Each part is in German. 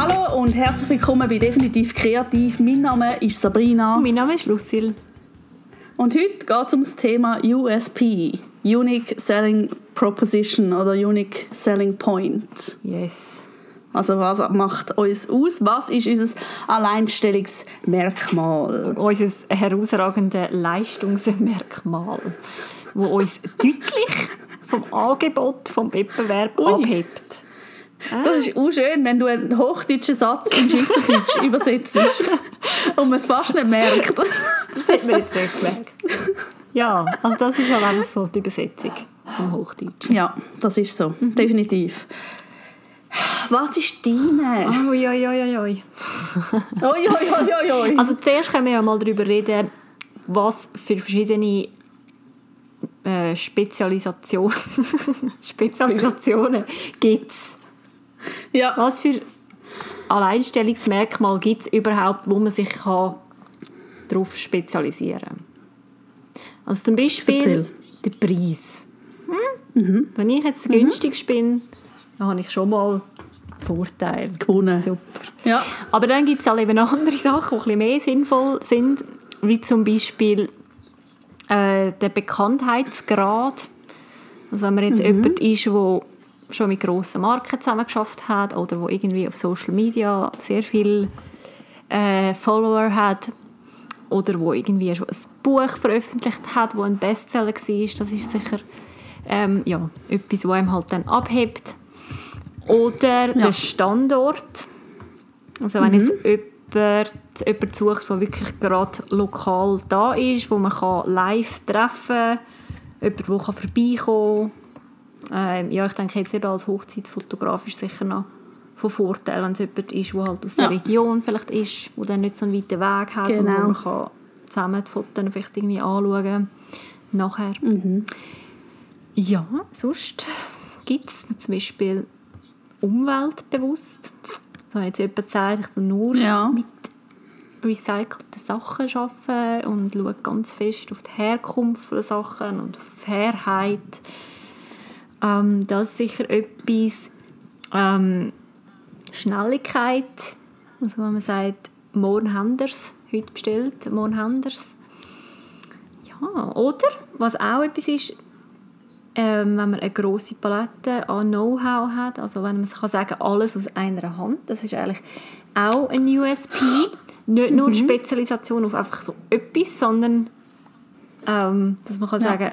Hallo und herzlich willkommen bei Definitiv Kreativ. Mein Name ist Sabrina. Mein Name ist Lucille. Und heute geht es um das Thema USP, Unique Selling Proposition oder Unique Selling Point. Yes. Also was macht uns aus? Was ist unser Alleinstellungsmerkmal? Unser herausragendes Leistungsmerkmal, wo uns deutlich vom Angebot vom Wettbewerb Ui. abhebt. Das ist auch schön, wenn du einen hochdeutschen Satz in Schweizerdeutsch übersetzt und man es fast nicht merkt. Das hat man jetzt nicht gemerkt. Ja, also das ist halt einfach so die Übersetzung vom Hochdeutschen. Ja, das ist so, definitiv. Was ist deine? Ui, ui. Oi, oi, oi, oi, oi. Also zuerst können wir ja mal darüber reden, was für verschiedene äh, Spezialisation Spezialisationen gibt es. Ja, Was für Alleinstellungsmerkmal gibt es überhaupt, wo man sich kann darauf spezialisieren kann? Also zum Beispiel Erzähl. der Preis. Hm? Wenn ich jetzt der günstigste bin, dann habe ich schon mal Vorteil. gewonnen. Super. Ja. Aber dann gibt es halt eben andere Sachen, die ein bisschen mehr sinnvoll sind, wie zum Beispiel äh, der Bekanntheitsgrad. Also wenn man jetzt jemand ist, der schon mit grossen Marken zusammengeschafft hat oder wo irgendwie auf Social Media sehr viele äh, Follower hat oder wo irgendwie schon ein Buch veröffentlicht hat, wo ein Bestseller war, das ist sicher ähm, ja, etwas, was einem halt dann abhebt. Oder der Standort. Also wenn jetzt jemand, jemand sucht, der wirklich gerade lokal da ist, wo man kann live treffen kann, jemand, der vorbeikommen kann. Ähm, ja, ich denke jetzt eben als Hochzeitsfotograf ist sicher noch von Vorteil, wenn es jemand ist, der halt aus der Ja. Region vielleicht ist, der dann nicht so einen weiten Weg hat, Genau. wo man kann zusammen die Fotos vielleicht irgendwie anschauen nachher. Ja, sonst gibt es zum Beispiel umweltbewusst. Wenn jetzt jemand sagt, ich nur Ja. mit recycelten Sachen arbeiten und schaue ganz fest auf die Herkunft der Sachen und auf Fairheit. Ähm, das ist sicher etwas. Ähm, Schnelligkeit. Also wenn man sagt, morgen haben wir's, heute bestellt, morgen haben wir's. Ja, oder, was auch etwas ist, ähm, wenn man eine grosse Palette an Know-how hat, also wenn man kann sagen alles aus einer Hand, das ist eigentlich auch ein USP. Nicht nur die Spezialisation auf einfach so etwas, sondern ähm, dass man kann Ja. sagen,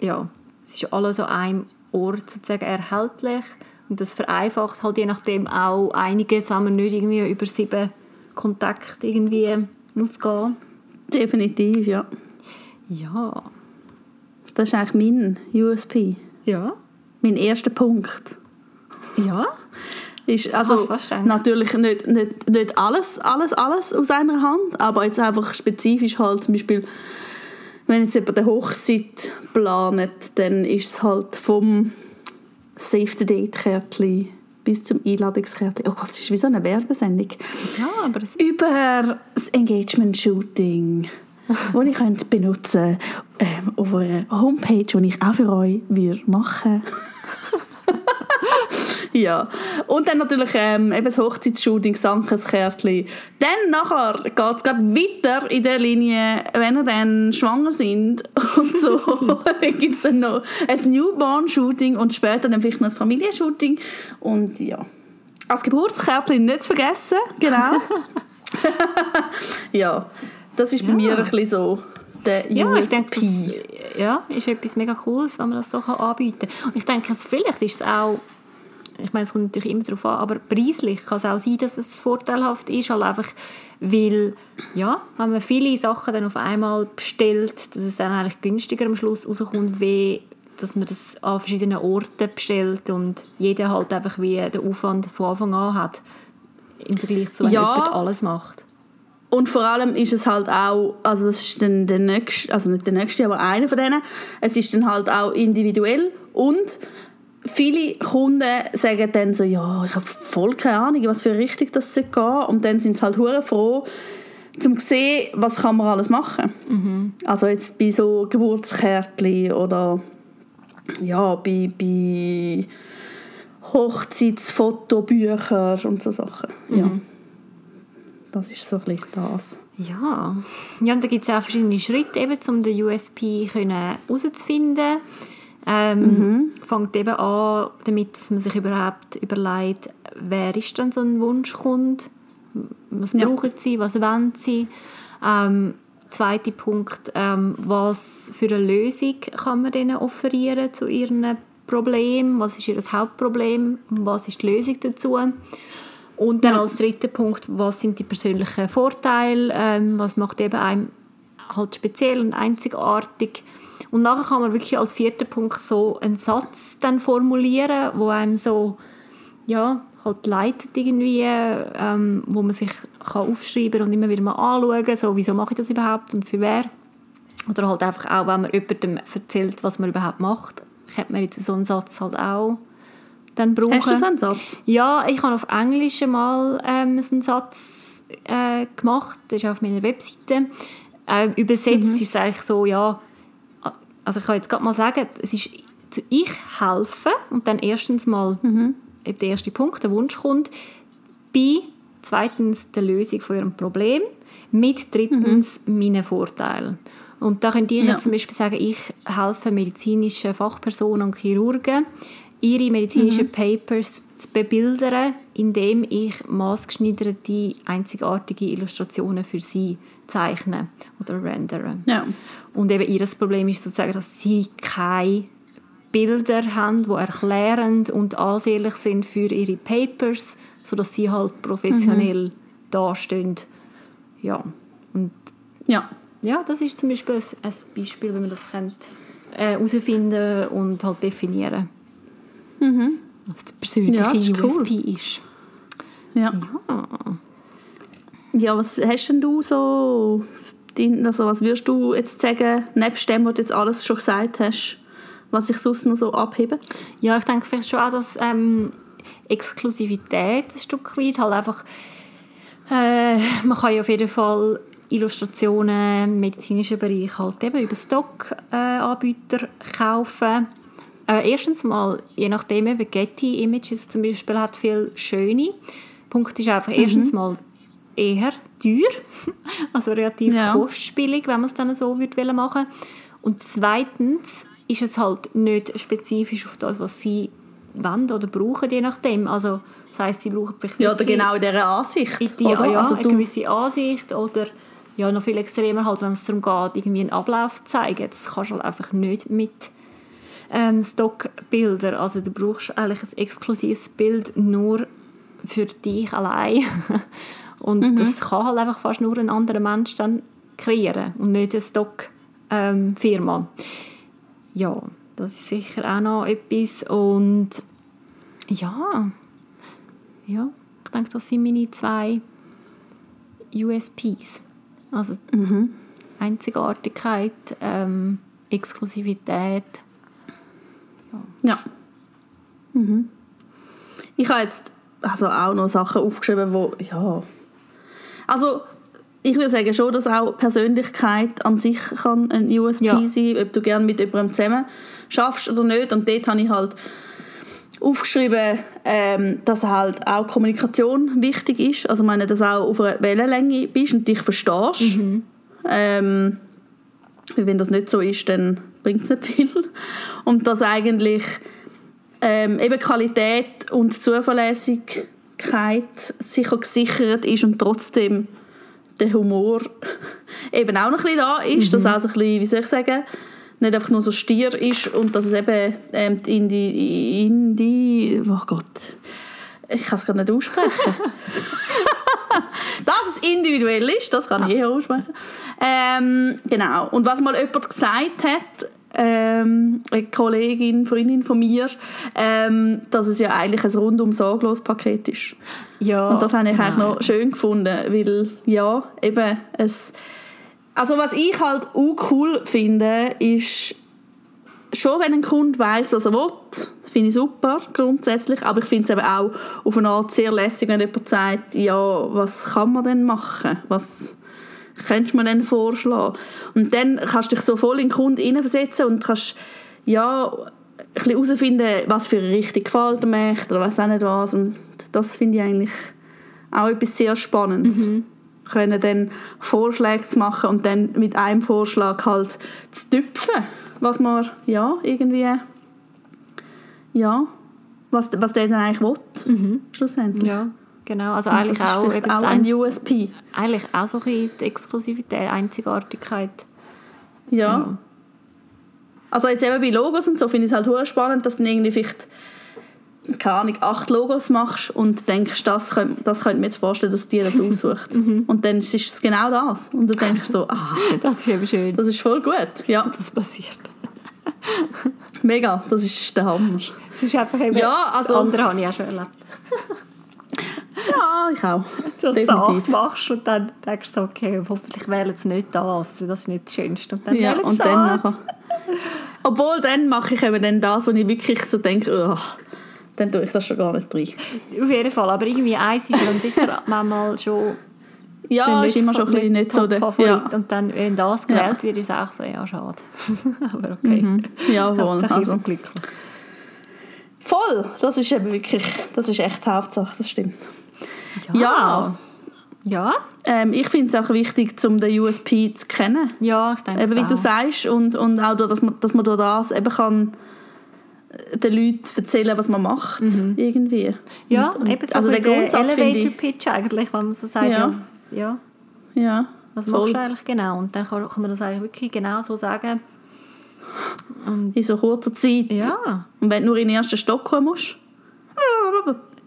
ja, es ist alles an einem Ort sozusagen erhältlich und das vereinfacht halt je nachdem auch einiges, wenn man nicht irgendwie über sieben Kontakte irgendwie muss gehen. Definitiv, ja. Ja, Das ist eigentlich mein USP. ja, Mein erster Punkt. ja. Ist also eigentlich. natürlich nicht, nicht, nicht alles, alles, alles aus einer Hand, aber jetzt einfach spezifisch halt zum Beispiel, wenn jetzt jemand eine Hochzeit plant, dann ist es halt vom Save the Date Kärtchen bis zum Einladungskärtchen. Oh Gott, es ist wie so eine Werbesendung. Ja, aber es Über das Engagement Shooting, das ich könnte benutzen ähm, auf einer Homepage, die ich auch für euch würde machen Ja, und dann natürlich ähm, eben das Hochzeitsshooting, Sankerskärtchen. Dann nachher geht es weiter in der Linie, wenn ihr dann schwanger sind und so. dann gibt es dann noch ein Newborn-Shooting und später dann vielleicht noch ein Familienshooting. Und ja, als Geburtskärtchen nicht zu vergessen, genau. ja, das ist bei Ja. mir ein bisschen so der Ja, ich USP. denke, das ja, ist etwas mega Cooles, wenn man das so anbieten kann. Und ich denke, es- vielleicht ist es auch, ich meine, es kommt natürlich immer darauf an, aber preislich kann es auch sein, dass es vorteilhaft ist, halt einfach, weil, ja, wenn man viele Sachen dann auf einmal bestellt, dass es dann eigentlich günstiger am Schluss rauskommt, wie dass man das an verschiedenen Orten bestellt und jeder halt einfach wie den Aufwand von Anfang an hat, im Vergleich zu, wenn Ja. jemand alles macht. Und vor allem ist es halt auch, also das ist dann der nächste, also nicht der nächste, aber einer von denen, es ist dann halt auch individuell und viele Kunden sagen dann so, ja, ich habe voll keine Ahnung, was für Richtung das soll gehen und dann sind sie halt hure froh, zum zu sehen, was kann man alles machen. Also jetzt bei so Geburtskärtchen oder ja, bei, bei Hochzeitsfotobücher und so Sachen. Ja. Das ist so ein bisschen das. Ja, ja und da gibt es auch verschiedene Schritte, eben, um den USP herauszufinden. Ähm, Fängt eben an, damit man sich überhaupt überlegt, wer ist dann so ein Wunschkunde, was Ja. brauchen sie, was wollen sie. Ähm, zweiter Punkt, ähm, was für eine Lösung kann man denen offerieren zu ihren Problem, was ist ihr Hauptproblem, was ist die Lösung dazu. Und dann Ja. als dritter Punkt, was sind die persönlichen Vorteile, ähm, was macht eben einem halt speziell und einzigartig. Und nachher kann man wirklich als vierter Punkt so einen Satz dann formulieren, wo einem so, ja, halt leitet irgendwie, ähm, wo man sich kann aufschreiben und immer wieder mal anschauen, so, wieso mache ich das überhaupt und für wer. Oder halt einfach auch, wenn man jemandem erzählt, was man überhaupt macht, könnte man jetzt so einen Satz halt auch dann brauchen. Hast du so einen Satz? Ja, ich habe auf Englisch mal ähm, so einen Satz äh, gemacht, das ist auf meiner Webseite. Ähm, übersetzt ist es eigentlich so, ja, also ich kann jetzt gerade mal sagen, es ist ich helfen und dann erstens mal eben der erste Punkt, der Wunschkunde, bei zweitens der Lösung von ihrem Problem, mit drittens meinen Vorteilen. Und da könnt ihr Ja. jetzt zum Beispiel sagen, ich helfe medizinischen Fachpersonen und Chirurgen, ihre medizinischen Papers zu bebildern, indem ich maßgeschneiderte, einzigartige Illustrationen für sie zeichne oder rendere. Ja. Und eben ihr Problem ist sozusagen, dass sie keine Bilder haben, die erklärend und ansehnlich sind für ihre Papers, sodass sie halt professionell dastehen. Ja, und Ja. ja, das ist zum Beispiel ein, Beispiel, wie man das äh, herausfinden und halt definieren Was der persönliche Ja, das ist cool. USP ist. Ja. Ah. Ja, was hast denn du so, also was würdest du jetzt sagen, nebst dem, was du jetzt alles schon gesagt hast, was sich sonst noch so abheben? Ja, ich denke vielleicht schon auch, dass ähm, Exklusivität ein Stück weit halt einfach äh, man kann ja auf jeden Fall Illustrationen im medizinischen Bereich halt eben über Stock-Anbieter kaufen. Äh, erstens mal, je nachdem, eben Getty Images zum Beispiel hat viel schöne. Punkt ist einfach erstens mal eher teuer, also relativ Ja. kostspielig, wenn man es dann so würde wollen machen. Und zweitens ist es halt nicht spezifisch auf das, was sie wollen oder brauchen, je nachdem. Also das heisst, sie brauchen vielleicht Ja, oder genau in dieser Ansicht. in die, oder? ja, also eine gewisse Ansicht oder ja, noch viel extremer halt, wenn es darum geht, irgendwie einen Ablauf zu zeigen. Das kannst du halt einfach nicht mit ähm, Stockbildern. Also du brauchst eigentlich ein exklusives Bild nur für dich allein. Und das kann halt einfach fast nur ein anderer Mensch dann kreieren und nicht eine Stock-Firma. ja, das ist sicher auch noch etwas. Und ja, ja, ich denke, das sind meine zwei USPs. Also Einzigartigkeit, ähm, Exklusivität. Ja. Mhm. Ich habe jetzt also auch noch Sachen aufgeschrieben, wo ja. Also ich würde sagen schon, dass auch Persönlichkeit an sich kann ein USP Ja. sein, ob du gerne mit jemandem zusammen schaffst oder nicht. Und dort habe ich halt aufgeschrieben, ähm, dass halt auch Kommunikation wichtig ist. Also meine, dass du auch auf einer Wellenlänge bist und dich verstehst. Ähm, weil wenn das nicht so ist, dann bringt es nicht viel. Und dass eigentlich ähm, eben Qualität und Zuverlässigkeit sicher gesichert ist und trotzdem der Humor eben auch noch ein bisschen da ist, dass auch so ein bisschen, wie soll ich sagen, nicht einfach nur so stier ist und dass es eben ähm, die Indie, Indie, oh Gott, ich kann es gar nicht aussprechen. individuell ist, das kann ich eher aussprechen. Ähm, genau. Und was mal jemand gesagt hat, ähm, eine Kollegin, Freundin von mir, ähm, dass es ja eigentlich ein rundum sorglos Paket ist. Ja, Und das habe ich eigentlich noch schön gefunden, weil ja, eben es... Also was ich halt auch cool finde, ist schon, wenn ein Kunde weiß, was er will, das finde ich super, grundsätzlich, aber ich finde es eben auch auf eine Art sehr lässig, wenn jemand sagt, ja, was kann man denn machen, was könntest du mir denn vorschlagen? Und dann kannst du dich so voll in den Kunden hineinversetzen und kannst, ja, bisschen herausfinden, was für eine Richtung gefällt mir oder weiß auch nicht was. Und das finde ich eigentlich auch etwas sehr Spannendes. Mhm. Können dann Vorschläge zu machen und dann mit einem Vorschlag halt zu tüpfen, was man ja irgendwie ja, was, was der dann eigentlich will, schlussendlich. Mhm. Ja, genau. Also eigentlich das ist auch, eben auch ein USP. eigentlich auch so ein die Exklusivität, Einzigartigkeit. Ja. Ja. Also jetzt eben bei Logos und so finde ich es halt spannend, dass du irgendwie vielleicht keine Ahnung, acht Logos machst und denkst, das könnte, das könnte mir jetzt vorstellen, dass dir das aussucht. Mhm. und dann ist es genau das. Und du denkst so, ah, Das ist eben schön, das ist voll gut. Ja, das passiert. mega, das ist der Hammer. Es ist einfach eben, Ja, also- das andere habe ich auch schon erlebt. Ja, ich auch. Dass du acht machst und dann denkst du so, okay, hoffentlich wählen sie nicht das, weil das ist nicht das Schönste. Und dann Ja, wählen sie und dann das. nachher. Obwohl, dann mache ich eben dann das, wo ich wirklich so denke, oh, dann tue ich das schon gar nicht rein. Auf jeden Fall, aber irgendwie eins ist dann sicher manchmal schon Ja, ist immer schon ein bisschen nicht so der... Top-Favorit. Ja, Und dann, wenn das gewählt wird, ist es auch so, ja, schade. aber okay. jawohl. Hauptsache, Also, glücklich. voll, das ist eben wirklich, das ist echt die Hauptsache, das stimmt. Ja, Ja, ähm, ich finde es auch wichtig, um den USP zu kennen. ja, ich denke Eben, wie das du auch. sagst und, und auch, durch, dass man, dass man durch das eben kann äh, den Leuten erzählen, was man macht, irgendwie. Mhm. Ja, und, und, eben so also der Grundsatz finde ich, Elevator-Pitch eigentlich, wenn man so sagt, Ja. ja, ja ja, was voll. machst du eigentlich genau? Und dann kann, kann man das eigentlich wirklich genau so sagen. Und in so kurzer Zeit. ja, Und wenn du nur in den ersten Stock kommen musst.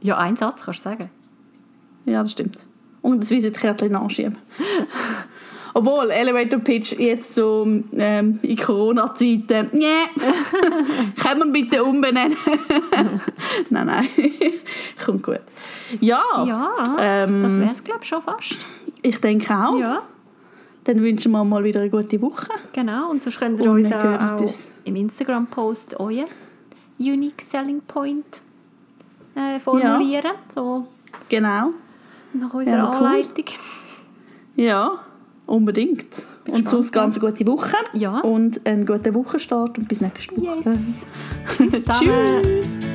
ja, einen Satz kannst du sagen. Ja, das stimmt. Und das Visitenkärtchen nachschieben. Obwohl, Elevator Pitch jetzt so ähm, in Corona-Zeiten, nee, kann man bitte umbenennen? nein, nein, kommt gut. Ja, Ja, ähm, das wäre es, glaube ich, schon fast. ich denke auch. Ja, Dann wünschen wir mal wieder eine gute Woche. genau. Und sonst könnt ihr Und uns auch, uns. im Instagram-Post euer Unique Selling Point äh, formulieren. So Genau. nach unserer Ja, cool. Anleitung. Ja, unbedingt. Und sonst ganz eine gute Woche. Ja. Und einen guten Wochenstart und bis nächste Woche. Yes. Tschüss.